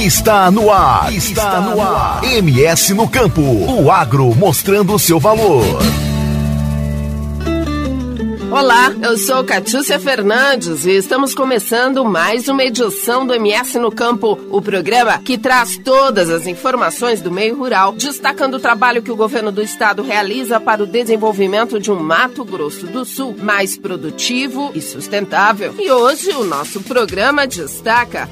Está no ar. Está no ar. MS no campo. O agro mostrando o seu valor. Olá, eu sou Catiúcia Fernandes e estamos começando mais uma edição do MS no Campo, o programa que traz todas as informações do meio rural, destacando o trabalho que o governo do estado realiza para o desenvolvimento de um Mato Grosso do Sul mais produtivo e sustentável. E hoje o nosso programa destaca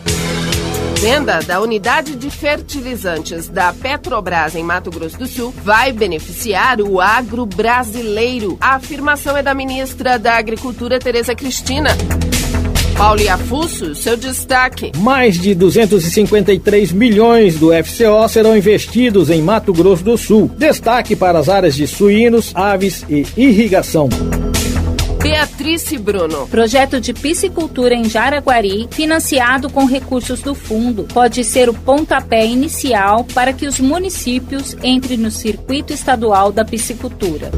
venda da unidade de fertilizantes da Petrobras em Mato Grosso do Sul vai beneficiar o agro brasileiro. A afirmação é da ministra da Agricultura, Tereza Cristina. Paulo Iafusso, seu destaque. Mais de 253 milhões do FCO serão investidos em Mato Grosso do Sul. Destaque para as áreas de suínos, aves e irrigação. Beatrice Bruno. Projeto de piscicultura em Jaraguari, financiado com recursos do fundo, pode ser o pontapé inicial para que os municípios entrem no circuito estadual da piscicultura.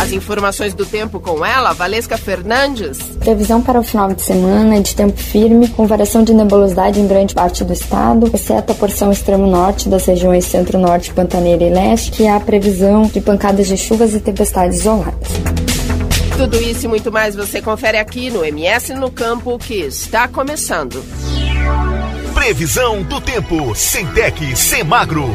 As informações do tempo com ela, Valesca Fernandes. Previsão para o final de semana é de tempo firme, com variação de nebulosidade em grande parte do estado, exceto a porção extremo norte das regiões centro-norte, pantaneira e leste, que há previsão de pancadas de chuvas e tempestades isoladas. Tudo isso e muito mais você confere aqui no MS no Campo, que está começando. Previsão do tempo, sem tec, sem magro.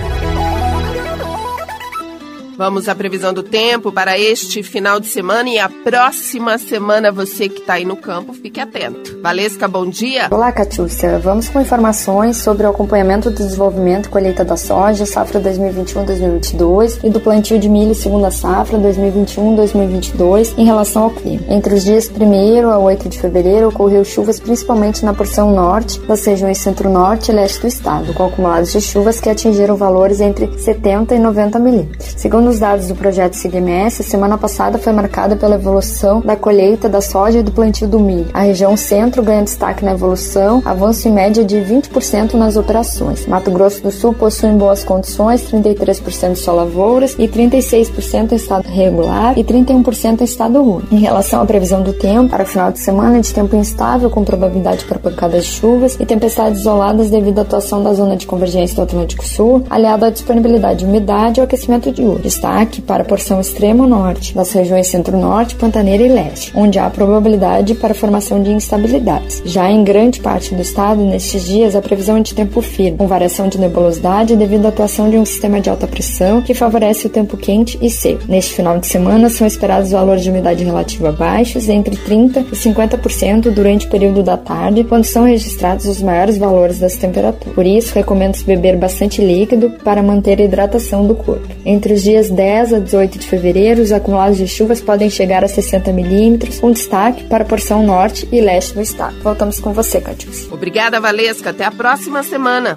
Vamos à previsão do tempo para este final de semana e a próxima semana. Você que está aí no campo, fique atento. Valesca, bom dia. Olá, Catiúcia. Vamos com informações sobre o acompanhamento do desenvolvimento e colheita da soja, safra 2021-2022 e do plantio de milho segunda safra 2021-2022 em relação ao clima. Entre os dias 1 a 8 de fevereiro ocorreu chuvas principalmente na porção norte das regiões centro-norte e leste do estado, com acumulados de chuvas que atingiram valores entre 70 e 90 milímetros. Segundo os dados do projeto SIGMS, a semana passada foi marcada pela evolução da colheita da soja e do plantio do milho. A região centro ganha destaque na evolução, avanço em média de 20% nas operações. Mato Grosso do Sul possui boas condições, 33% só lavouras e 36% em estado regular e 31% em estado ruim. Em relação à previsão do tempo, para o final de semana, de tempo instável com probabilidade para pancadas de chuvas e tempestades isoladas devido à atuação da zona de convergência do Atlântico Sul, aliado à disponibilidade de umidade e ao aquecimento diurno destaque para a porção extremo norte das regiões centro-norte, pantaneira e leste, onde há probabilidade para a formação de instabilidades. Já em grande parte do estado, nestes dias, a previsão é de tempo firme, com variação de nebulosidade devido à atuação de um sistema de alta pressão que favorece o tempo quente e seco. Neste final de semana, são esperados valores de umidade relativa baixos, entre 30% e 50% durante o período da tarde, quando são registrados os maiores valores das temperaturas. Por isso, recomendo-se beber bastante líquido para manter a hidratação do corpo. Entre os dias dias 10 a 18 de fevereiro, os acumulados de chuvas podem chegar a 60 milímetros, com destaque para a porção norte e leste do estado. Voltamos com você, Catius. Obrigada, Valesca. Até a próxima semana.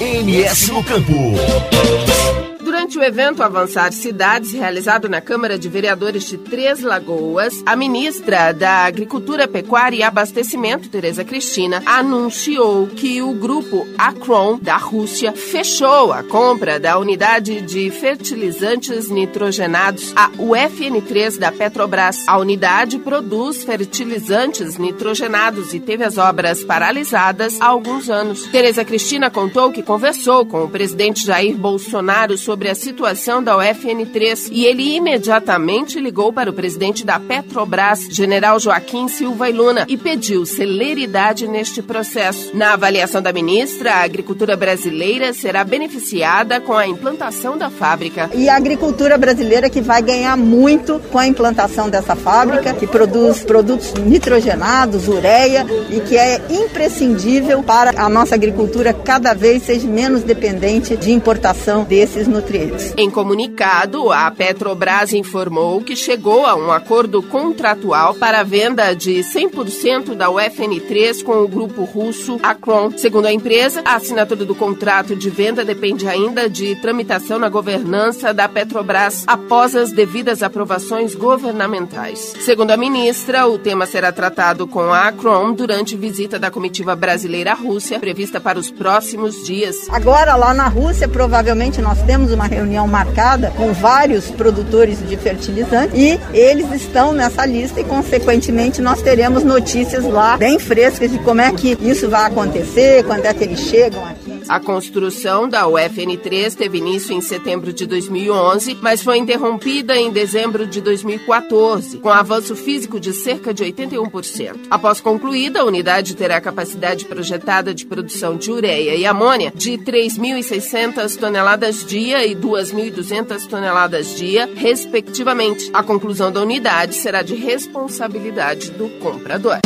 MS no Campo. Durante o evento Avançar Cidades, realizado na Câmara de Vereadores de Três Lagoas, a ministra da Agricultura, Pecuária e Abastecimento, Tereza Cristina, anunciou que o grupo Acron da Rússia fechou a compra da unidade de fertilizantes nitrogenados, a UFN3 da Petrobras. A unidade produz fertilizantes nitrogenados e teve as obras paralisadas há alguns anos. Tereza Cristina contou que conversou com o presidente Jair Bolsonaro sobre a situação da UFN3 e ele imediatamente ligou para o presidente da Petrobras, general Joaquim Silva e Luna, e pediu celeridade neste processo. Na avaliação da ministra, a agricultura brasileira será beneficiada com a implantação da fábrica. E a agricultura brasileira que vai ganhar muito com a implantação dessa fábrica, que produz produtos nitrogenados, ureia e que é imprescindível para a nossa agricultura cada vez seja menos dependente de importação desses nutrientes Em comunicado, a Petrobras informou que chegou a um acordo contratual para a venda de 100% da UFN3 com o grupo russo Acron. Segundo a empresa, a assinatura do contrato de venda depende ainda de tramitação na governança da Petrobras após as devidas aprovações governamentais. Segundo a ministra, o tema será tratado com a Acron durante visita da comitiva brasileira à Rússia, prevista para os próximos dias. Agora, lá na Rússia, provavelmente nós temos uma reunião marcada com vários produtores de fertilizantes e eles estão nessa lista e, consequentemente, nós teremos notícias lá bem frescas de como é que isso vai acontecer, quando é que eles chegam aqui. A construção da UFN3 teve início em setembro de 2011, mas foi interrompida em dezembro de 2014, com avanço físico de cerca de 81%. Após concluída, a unidade terá capacidade projetada de produção de ureia e amônia de 3.600 toneladas dia e 2.200 toneladas dia, respectivamente. A conclusão da unidade será de responsabilidade do comprador.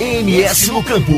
MS no Campo.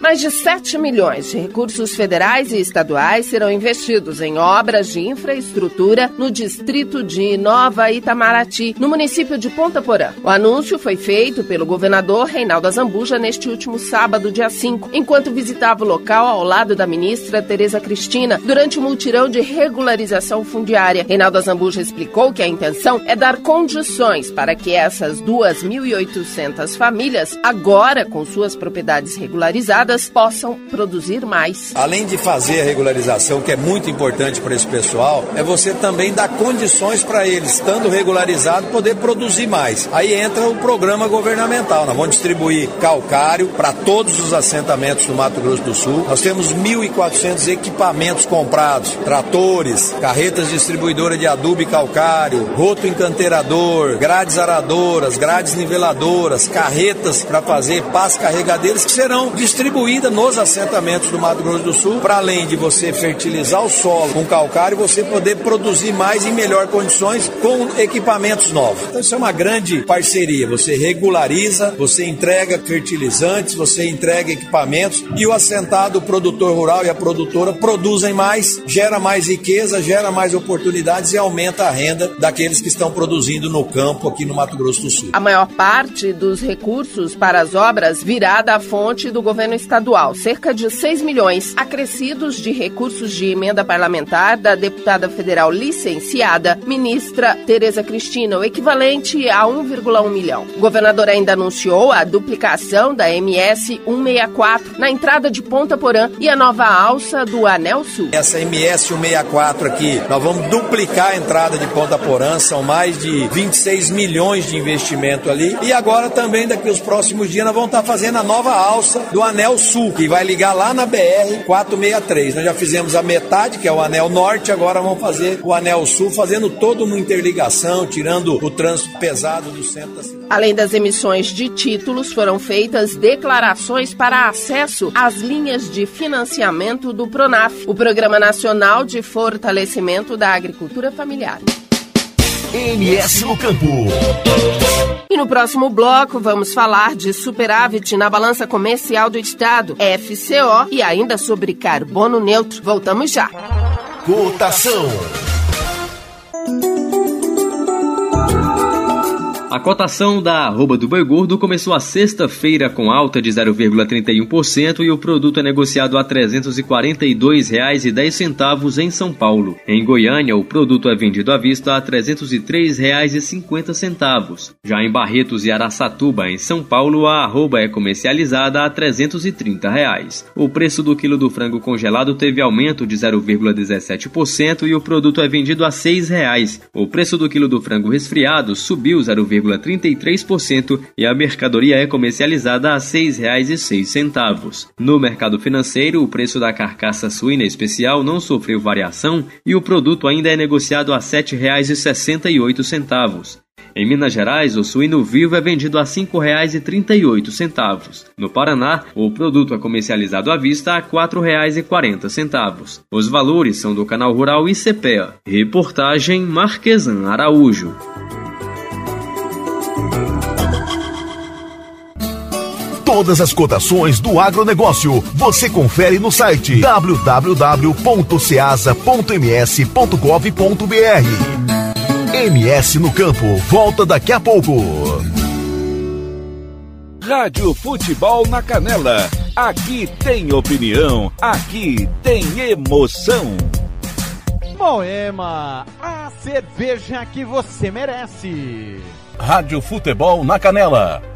Mais de 7 milhões de recursos federais e estaduais serão investidos em obras de infraestrutura no distrito de Nova Itamaraty, no município de Ponta Porã. O anúncio foi feito pelo governador Reinaldo Azambuja neste último sábado, dia 5, enquanto visitava o local ao lado da ministra Tereza Cristina durante o multirão de regularização fundiária. Reinaldo Azambuja explicou que a intenção é dar condições para que essas 2.800 famílias agora com suas propriedades regularizadas, possam produzir mais. Além de fazer a regularização, que é muito importante para esse pessoal, é você também dar condições para eles, estando regularizado, poder produzir mais. Aí entra o programa governamental. Nós vamos distribuir calcário para todos os assentamentos do Mato Grosso do Sul. Nós temos 1.400 equipamentos comprados, tratores, carretas distribuidoras de adubo e calcário, roto encanteirador, grades aradoras, grades niveladoras, carretas para fazer pás carregadeiras que serão distribuídas nos assentamentos do Mato Grosso do Sul, para além de você fertilizar o solo com calcário, você poder produzir mais em melhor condições com equipamentos novos. Então isso é uma grande parceria. Você regulariza, você entrega fertilizantes, você entrega equipamentos e o assentado, o produtor rural e a produtora produzem mais, gera mais riqueza, gera mais oportunidades e aumenta a renda daqueles que estão produzindo no campo aqui no Mato Grosso do Sul. A maior parte dos recursos para as obras virá da fonte do governo estadual, cerca de 6 milhões, acrescidos de recursos de emenda parlamentar da deputada federal licenciada, ministra Tereza Cristina, o equivalente a 1,1 milhão. O governador ainda anunciou a duplicação da MS 164 na entrada de Ponta Porã e a nova alça do Anel Sul. Essa MS 164 aqui, nós vamos duplicar a entrada de Ponta Porã, são mais de 26 milhões de investimento ali. E agora também daqui os próximos próximos dias nós vamos estar fazendo a nova alça do Anel Sul, que vai ligar lá na BR 463. Nós já fizemos a metade, que é o Anel Norte, agora vamos fazer o Anel Sul, fazendo toda uma interligação, tirando o trânsito pesado do centro da cidade. Além das emissões de títulos, foram feitas declarações para acesso às linhas de financiamento do PRONAF, o Programa Nacional de Fortalecimento da Agricultura Familiar. MS no Campo. E no próximo bloco vamos falar de superávit na balança comercial do Estado, FCO, e ainda sobre carbono neutro. Voltamos já. Cotação. A cotação da arroba do boi gordo começou a sexta-feira com alta de 0,31% e o produto é negociado a R$ 342,10 em São Paulo. Em Goiânia, o produto é vendido à vista a R$ 303,50. Já em Barretos e Araçatuba, em São Paulo, a arroba é comercializada a 330 reais. O preço do quilo do frango congelado teve aumento de 0,17% e o produto é vendido a R$ 6,00. O preço do quilo do frango resfriado subiu 0,17%. 0,33% e a mercadoria é comercializada a R$ 6,06. No mercado financeiro, o preço da carcaça suína especial não sofreu variação e o produto ainda é negociado a R$ 7,68. Em Minas Gerais, o suíno vivo é vendido a R$ 5,38. No Paraná, o produto é comercializado à vista a R$ 4,40. Os valores são do canal Rural ICPEA. Reportagem Marquesan Araújo. Todas as cotações do agronegócio você confere no site www.ceasa.ms.gov.br. MS no campo, volta daqui a pouco. Rádio Futebol na Canela. Aqui tem opinião, aqui tem emoção. Moema, a cerveja que você merece. Rádio Futebol na Canela.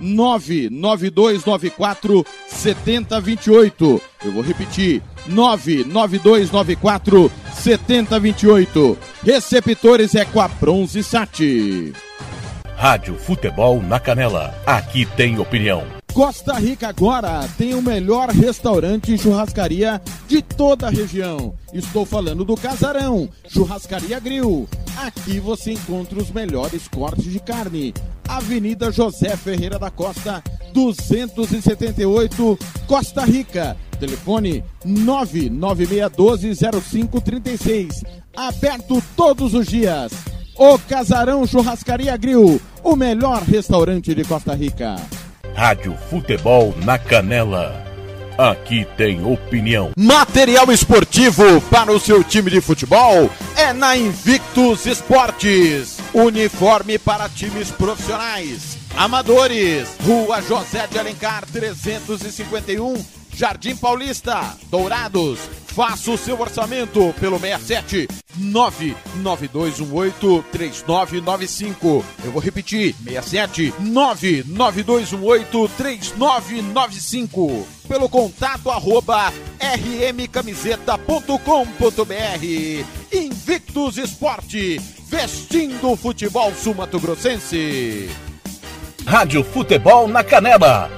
99294 7028. Eu vou repetir: 99294 7028. Receptores é com a Bronze Sat. Rádio Futebol na Canela. Aqui tem opinião. Costa Rica agora tem o melhor restaurante e churrascaria de toda a região. Estou falando do Casarão, Churrascaria Grill. Aqui você encontra os melhores cortes de carne. Avenida José Ferreira da Costa, 278, Costa Rica. Telefone 996120536. Aberto todos os dias. O Casarão Churrascaria Grill, o melhor restaurante de Costa Rica. Rádio Futebol na Canela. Aqui tem opinião. Material esportivo para o seu time de futebol é na Invictus Esportes. Uniforme para times profissionais, amadores. Rua José de Alencar 351, Jardim Paulista, Dourados. Faça o seu orçamento pelo 67 99218 3995. Eu vou repetir: 67 99218 3995. Pelo contato arroba rmcamiseta.com.br. Invictus Esporte, vestindo o futebol sul-mato-grossense. Rádio Futebol na Canela.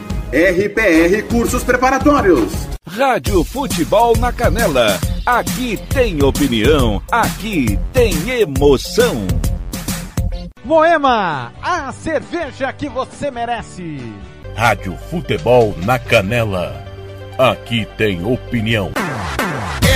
RPR Cursos Preparatórios. Rádio Futebol na Canela. Aqui tem opinião, aqui tem emoção. Moema, a cerveja que você merece. Rádio Futebol na Canela. Aqui tem opinião.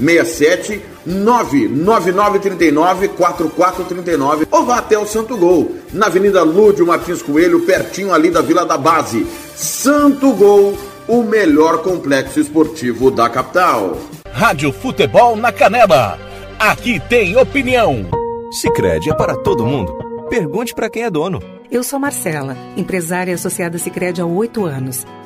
67 99939 4439 ou vá até o Santo Gol, na Avenida Lúdio Martins Coelho, pertinho ali da Vila da Base. Santo Gol, o melhor complexo esportivo da capital. Rádio Futebol na Canela. Aqui tem opinião. Sicredi é para todo mundo. Pergunte para quem é dono. Eu sou Marcela, empresária associada Sicredi há oito anos.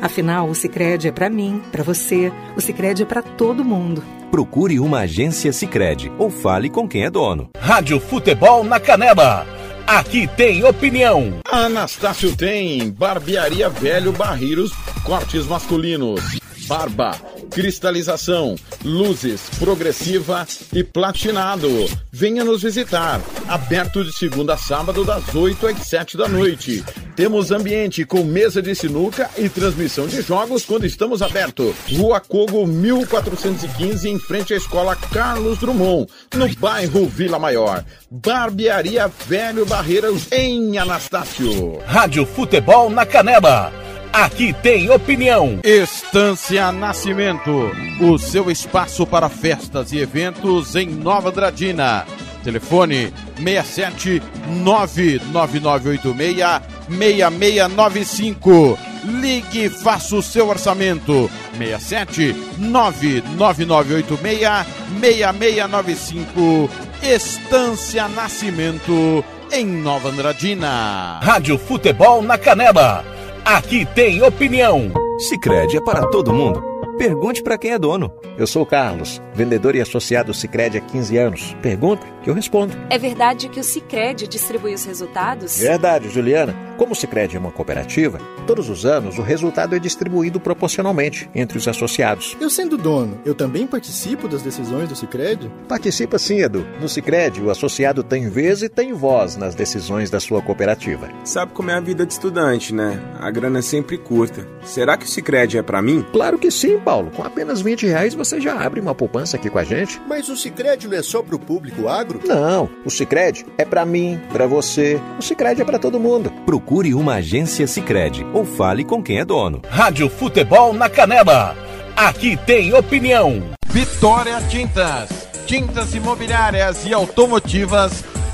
Afinal, o Sicredi é para mim, para você, o Sicredi é para todo mundo. Procure uma agência Sicredi ou fale com quem é dono. Rádio Futebol na Canela. Aqui tem opinião. Anastácio tem Barbearia Velho Barreiros, cortes masculinos, barba, cristalização, luzes, progressiva e platinado. Venha nos visitar. Aberto de segunda a sábado, das 8 às 7 da noite. Temos ambiente com mesa de sinuca e transmissão de jogos quando estamos aberto. Rua Cogo 1415, em frente à Escola Carlos Drummond, no bairro Vila Maior. Barbearia Velho Barreiras em Anastácio. Rádio Futebol na Canela. Aqui tem opinião. Estância Nascimento, o seu espaço para festas e eventos em Nova Andradina. Telefone 67 99986 6695. Ligue e faça o seu orçamento. 67 99986 6695. Estância Nascimento em Nova Andradina. Rádio Futebol na Canela. Aqui tem opinião. Sicredi é para todo mundo. Pergunte para quem é dono. Eu sou o Carlos, vendedor e associado Sicredi há 15 anos. Pergunta que eu respondo. É verdade que o Sicredi distribui os resultados? Verdade, Juliana. Como o Sicredi é uma cooperativa, todos os anos o resultado é distribuído proporcionalmente entre os associados. Eu sendo dono, eu também participo das decisões do Sicredi? Participa sim, Edu. No Sicredi, o associado tem vez e tem voz nas decisões da sua cooperativa. Sabe como é a vida de estudante, né? A grana é sempre curta. Será que o Sicredi é para mim? Claro que sim, Paulo. Com apenas 20 reais você já abre uma poupança aqui com a gente. Mas o Sicredi não é só pro público agro? Não, o Sicredi é para mim, para você. O Sicredi é para todo mundo. Procure uma agência Sicredi ou fale com quem é dono. Rádio Futebol na Canela. Aqui tem opinião. Vitória Tintas. Tintas imobiliárias e automotivas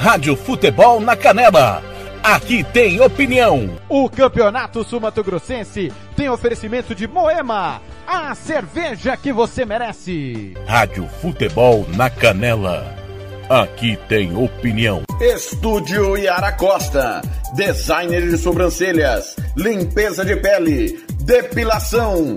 Rádio Futebol na Canela. Aqui tem opinião. O Campeonato Sumato Grossense tem oferecimento de Moema, a cerveja que você merece. Rádio Futebol na Canela. Aqui tem opinião. Estúdio Yara Costa. Designer de sobrancelhas, limpeza de pele, depilação,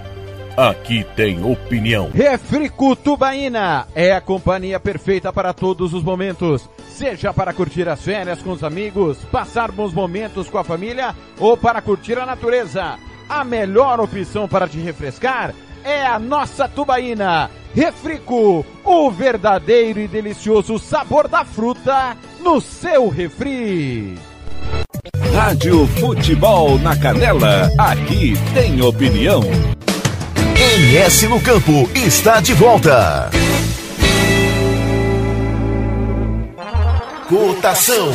Aqui tem opinião. Refrico Tubaína é a companhia perfeita para todos os momentos. Seja para curtir as férias com os amigos, passar bons momentos com a família ou para curtir a natureza. A melhor opção para te refrescar é a nossa Tubaína. Refrico, o verdadeiro e delicioso sabor da fruta no seu refri. Rádio Futebol na Canela, aqui tem opinião. MS no Campo está de volta. Cotação.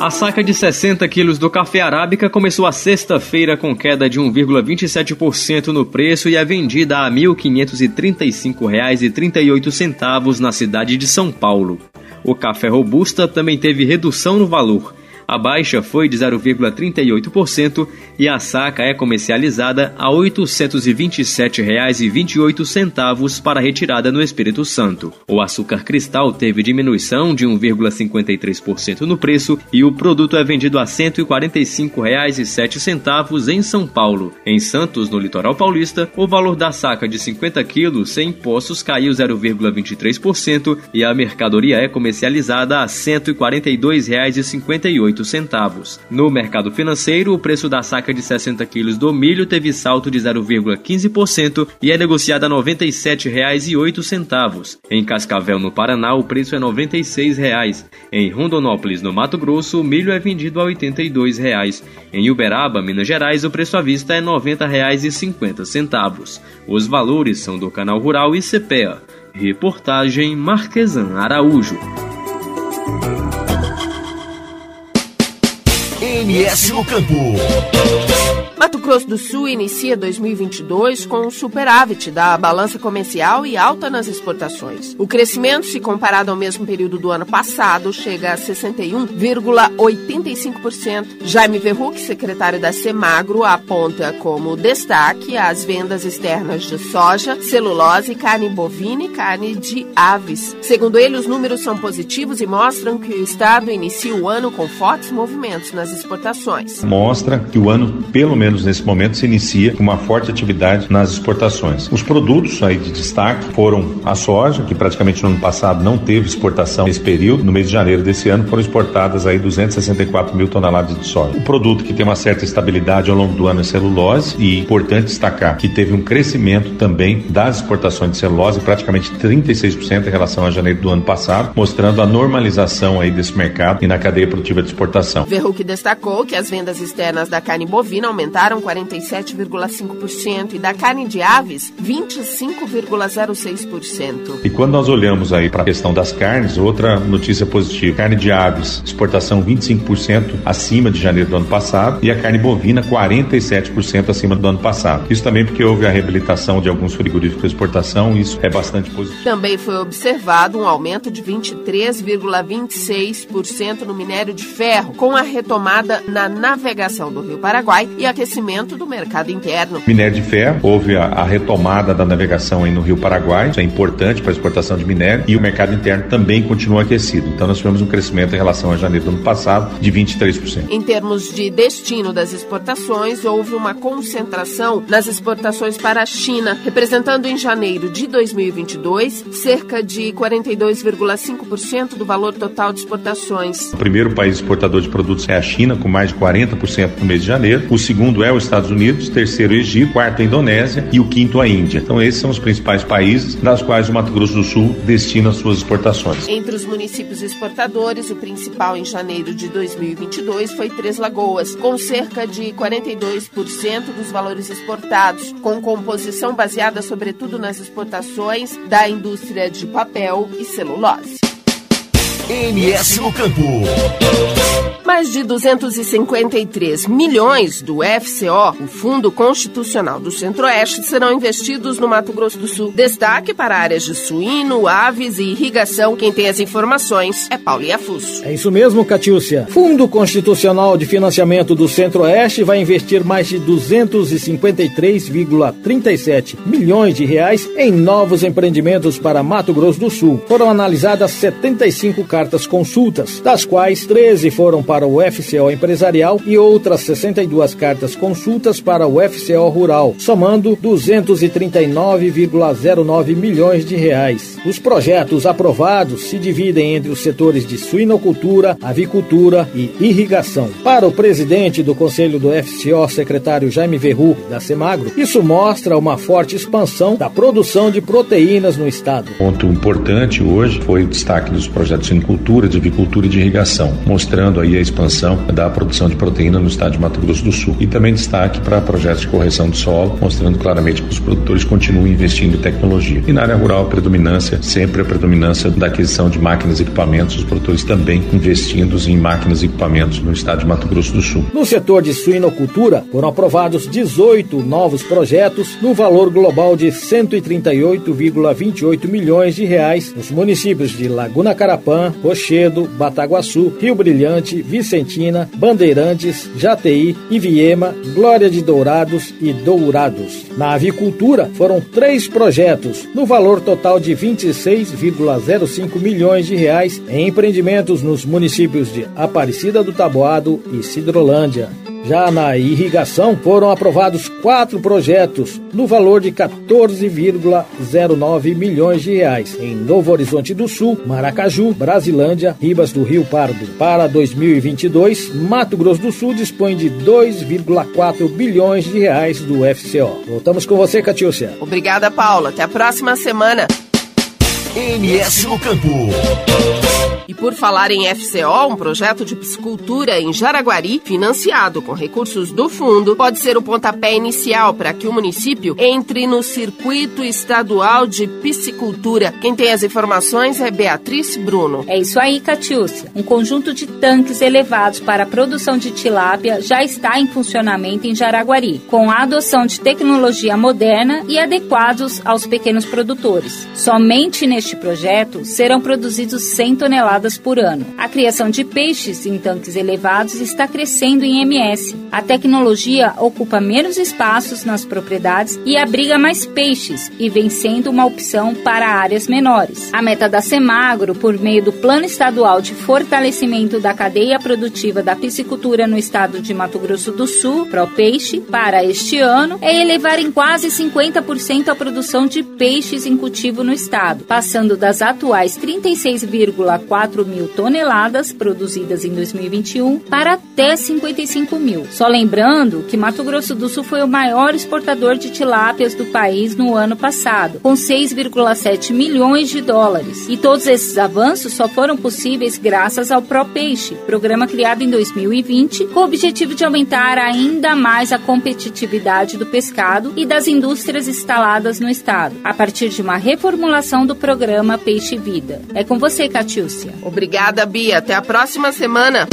A saca de 60 quilos do café arábica começou a sexta-feira com queda de 1,27% no preço e é vendida a R$ 1.535,38 na cidade de São Paulo. O café robusta também teve redução no valor. A baixa foi de 0,38% e a saca é comercializada a R$ 827,28 para retirada no Espírito Santo. O açúcar cristal teve diminuição de 1,53% no preço e o produto é vendido a R$ 145,07 em São Paulo. Em Santos, no litoral paulista, o valor da saca de 50 quilos sem impostos caiu 0,23% e a mercadoria é comercializada a R$ 142,58 8 centavos. No mercado financeiro, o preço da saca de 60 quilos do milho teve salto de 0,15% e é negociado a R$ 97,08. Em Cascavel, no Paraná, o preço é 96 reais. Em Rondonópolis, no Mato Grosso, o milho é vendido a 82 reais. Em Uberaba, Minas Gerais, o preço à vista é R$ 90,50. Os valores são do Canal Rural e CPEA. Reportagem Marquesan Araújo. MS no campo. Mato Grosso do Sul inicia 2022 com um superávit da balança comercial e alta nas exportações. O crescimento, se comparado ao mesmo período do ano passado, chega a 61,85%. Jaime Verruc, secretário da Semagro, aponta como destaque as vendas externas de soja, celulose, carne bovina e carne de aves. Segundo ele, os números são positivos e mostram que o Estado inicia o ano com fortes movimentos nas exportações. Mostra que o ano, pelo menos menos nesse momento, se inicia uma forte atividade nas exportações. Os produtos aí de destaque foram a soja, que praticamente no ano passado não teve exportação nesse período. No mês de janeiro desse ano foram exportadas aí 264 mil toneladas de soja. O produto que tem uma certa estabilidade ao longo do ano é celulose e importante destacar que teve um crescimento também das exportações de celulose, praticamente 36% em relação a janeiro do ano passado, mostrando a normalização aí desse mercado e na cadeia produtiva de exportação. Verruc destacou que as vendas externas da carne bovina aumentaram aumentaram 47,5% e da carne de aves 25,06%. E quando nós olhamos aí para a questão das carnes, outra notícia positiva: carne de aves, exportação 25% acima de janeiro do ano passado e a carne bovina 47% acima do ano passado. Isso também porque houve a reabilitação de alguns frigoríficos de exportação, e isso é bastante positivo. Também foi observado um aumento de 23,26% no minério de ferro, com a retomada na navegação do Rio Paraguai e aquecimento do mercado interno. Minério de ferro, houve a, a retomada da navegação aí no Rio Paraguai, isso é importante para a exportação de minério, e o mercado interno também continua aquecido. Então nós tivemos um crescimento em relação a janeiro do ano passado de 23%. Em termos de destino das exportações, houve uma concentração nas exportações para a China, representando em janeiro de 2022 cerca de 42,5% do valor total de exportações. O primeiro país exportador de produtos é a China, com mais de 40% no mês de janeiro. O segundo é os Estados Unidos, terceiro o Egito, quarto a Indonésia e o quinto a Índia. Então esses são os principais países das quais o Mato Grosso do Sul destina suas exportações. Entre os municípios exportadores, o principal em janeiro de 2022 foi Três Lagoas, com cerca de 42% dos valores exportados, com composição baseada sobretudo nas exportações da indústria de papel e celulose. MS no campo. Mais de 253 milhões do FCO, o Fundo Constitucional do Centro-Oeste, serão investidos no Mato Grosso do Sul. Destaque para áreas de suíno, aves e irrigação. Quem tem as informações é Paulo Iafusso. É isso mesmo, Catiúcia. Fundo Constitucional de Financiamento do Centro-Oeste vai investir mais de 253,37 milhões de reais em novos empreendimentos para Mato Grosso do Sul. Foram analisadas 75 cartas consultas, das quais 13 foram para o FCO empresarial e outras 62 cartas consultas para o FCO rural, somando 239,09 milhões de reais. Os projetos aprovados se dividem entre os setores de suinocultura, avicultura e irrigação. Para o presidente do Conselho do FCO, secretário Jaime Verru, da Semagro, isso mostra uma forte expansão da produção de proteínas no estado. Ponto importante hoje foi o destaque dos projetos de suinocultura, de avicultura e de irrigação, mostrando aí a expansão da produção de proteína no estado de Mato Grosso do Sul. E também destaque para projetos de correção de solo, mostrando claramente que os produtores continuam investindo em tecnologia. E na área rural, a predominância, sempre a predominância da aquisição de máquinas e equipamentos, os produtores também investindo em máquinas e equipamentos no estado de Mato Grosso do Sul. No setor de suinocultura, foram aprovados 18 novos projetos no valor global de 138,28 milhões de reais nos municípios de Laguna Carapã, Rochedo, Bataguaçu, Rio Brilhante, Vicentina, Bandeirantes, Jateí, Iviema, Glória de Dourados e Dourados. Na avicultura, foram três projetos, no valor total de 26,05 milhões de reais em empreendimentos nos municípios de Aparecida do Taboado e Cidrolândia. Já na irrigação, foram aprovados quatro projetos no valor de 14,09 milhões de reais em Novo Horizonte do Sul, Maracaju, Brasilândia, Ribas do Rio Pardo. Para 2022, Mato Grosso do Sul dispõe de 2,4 bilhões de reais do FCO. Voltamos com você, Catiúcia. Obrigada, Paula. Até a próxima semana. MS no Campo. E por falar em FCO, um projeto de piscicultura em Jaraguari, financiado com recursos do fundo, pode ser o pontapé inicial para que o município entre no circuito estadual de piscicultura. Quem tem as informações é Beatriz Bruno. É isso aí, Catiúcia. Um conjunto de tanques elevados para a produção de tilápia já está em funcionamento em Jaraguari, com a adoção de tecnologia moderna e adequados aos pequenos produtores. Somente neste projeto serão produzidos 100 toneladas toneladas por ano. A criação de peixes em tanques elevados está crescendo em MS. A tecnologia ocupa menos espaços nas propriedades e abriga mais peixes e vem sendo uma opção para áreas menores. A meta da Semagro, por meio do Plano Estadual de Fortalecimento da Cadeia Produtiva da Piscicultura no estado de Mato Grosso do Sul, ProPeixe, para este ano, é elevar em quase 50% a produção de peixes em cultivo no estado, passando das atuais 36,4 4 mil toneladas produzidas em 2021 para até 55 mil. Só lembrando que Mato Grosso do Sul foi o maior exportador de tilápias do país no ano passado, com 6,7 milhões de dólares. E todos esses avanços só foram possíveis graças ao ProPeixe, programa criado em 2020 com o objetivo de aumentar ainda mais a competitividade do pescado e das indústrias instaladas no estado, a partir de uma reformulação do programa Peixe Vida. É com você, Catiúcia. Obrigada, Bia. Até a próxima semana.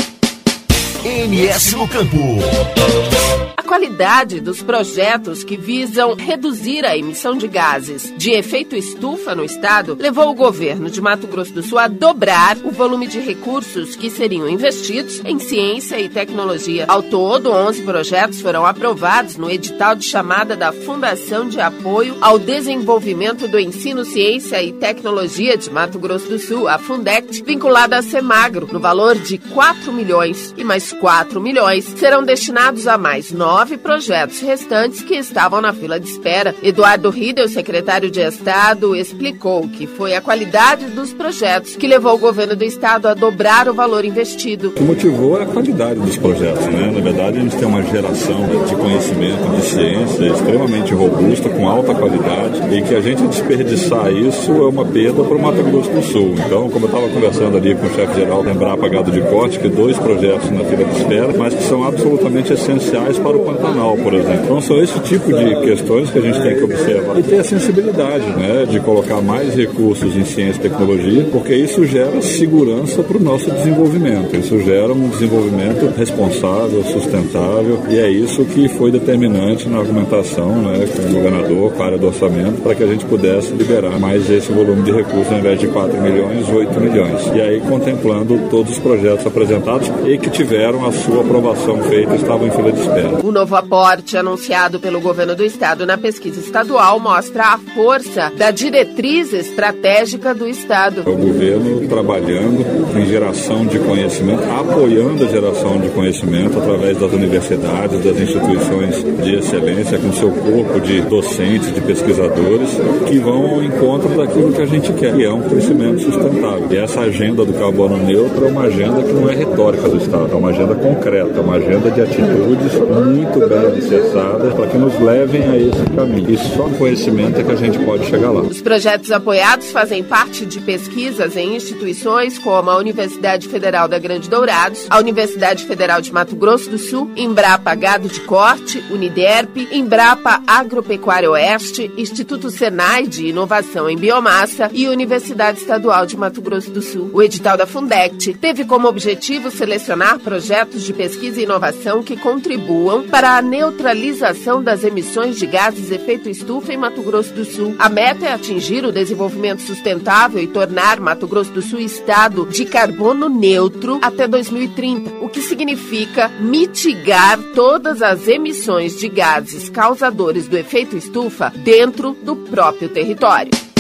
MS no Campo. A qualidade dos projetos que visam reduzir a emissão de gases de efeito estufa no estado levou o governo de Mato Grosso do Sul a dobrar o volume de recursos que seriam investidos em ciência e tecnologia. Ao todo, 11 projetos foram aprovados no edital de chamada da Fundação de Apoio ao Desenvolvimento do Ensino, Ciência e Tecnologia de Mato Grosso do Sul, a Fundect, vinculada à Semagro, no valor de 4 milhões e mais 4 milhões serão destinados a mais nove projetos restantes que estavam na fila de espera. Eduardo Riedel, secretário de Estado, explicou que foi a qualidade dos projetos que levou o governo do estado a dobrar o valor investido. O que motivou é a qualidade dos projetos, né? Na verdade, a gente tem uma geração de conhecimento, de ciência extremamente robusta, com alta qualidade, e que a gente desperdiçar isso é uma perda para o Mato Grosso do Sul. Então, como eu estava conversando ali com o chefe geral da Embrapa Gado de Corte, que dois projetos na fila de espera, mas que são absolutamente essenciais para o Pantanal, por exemplo. Então são esse tipo de questões que a gente tem que observar e ter a sensibilidade né, de colocar mais recursos em ciência e tecnologia, porque isso gera segurança para o nosso desenvolvimento. Isso gera um desenvolvimento responsável, sustentável, e é isso que foi determinante na argumentação né, com o governador, com a área do orçamento, para que a gente pudesse liberar mais esse volume de recursos, ao invés de 4 milhões, 8 milhões. E aí contemplando todos os projetos apresentados e que tiveram a sua aprovação feita estavam em fila de espera. O novo aporte anunciado pelo governo do estado na pesquisa estadual mostra a força da diretriz estratégica do estado. O governo trabalhando em geração de conhecimento, apoiando a geração de conhecimento através das universidades, das instituições de excelência, com seu corpo de docentes, de pesquisadores, que vão ao encontro daquilo que a gente quer, que é um crescimento sustentável. E essa agenda do carbono neutro é uma agenda que não é retórica do Estado, é uma agenda concreta, uma agenda de atitudes muito bem alicerçadas para que nos levem a esse caminho. E só conhecimento é que a gente pode chegar lá. Os projetos apoiados fazem parte de pesquisas em instituições como a Universidade Federal da Grande Dourados, a Universidade Federal de Mato Grosso do Sul, Embrapa Gado de Corte, Uniderp, Embrapa Agropecuária Oeste, Instituto Senai de Inovação em Biomassa e Universidade Estadual de Mato Grosso do Sul. O edital da Fundect teve como objetivo selecionar projetos de pesquisa e inovação que contribuam para a neutralização das emissões de gases efeito estufa em Mato Grosso do Sul. A meta é atingir o desenvolvimento sustentável e tornar Mato Grosso do Sul estado de carbono neutro até 2030, o que significa mitigar todas as emissões de gases causadores do efeito estufa dentro do próprio território.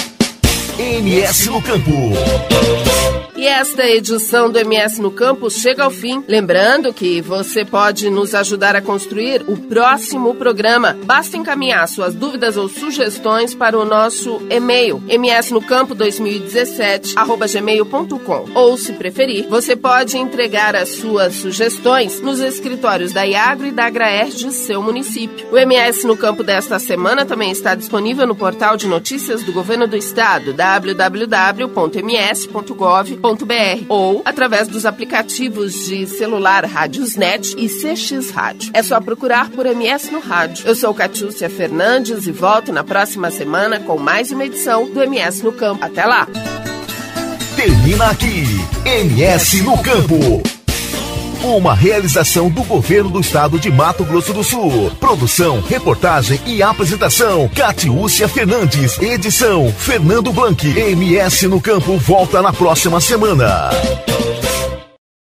MS no Campo. E esta edição do MS no Campo chega ao fim. Lembrando que você pode nos ajudar a construir o próximo programa. Basta encaminhar suas dúvidas ou sugestões para o nosso e-mail msnocampo2017@gmail.com. Ou, se preferir, você pode entregar as suas sugestões nos escritórios da Iagro e da Agraer de seu município. O MS no Campo desta semana também está disponível no portal de notícias do Governo do Estado, www.ms.gov.br ou através dos aplicativos de celular Rádiosnet e CX Rádio. É só procurar por MS no rádio. Eu sou Catiúcia Fernandes e volto na próxima semana com mais uma edição do MS no Campo. Até lá! Termina aqui, MS no Campo. Uma realização do governo do estado de Mato Grosso do Sul. Produção, reportagem e apresentação: Catiúcia Fernandes. Edição: Fernando Blanc. MS no Campo volta na próxima semana.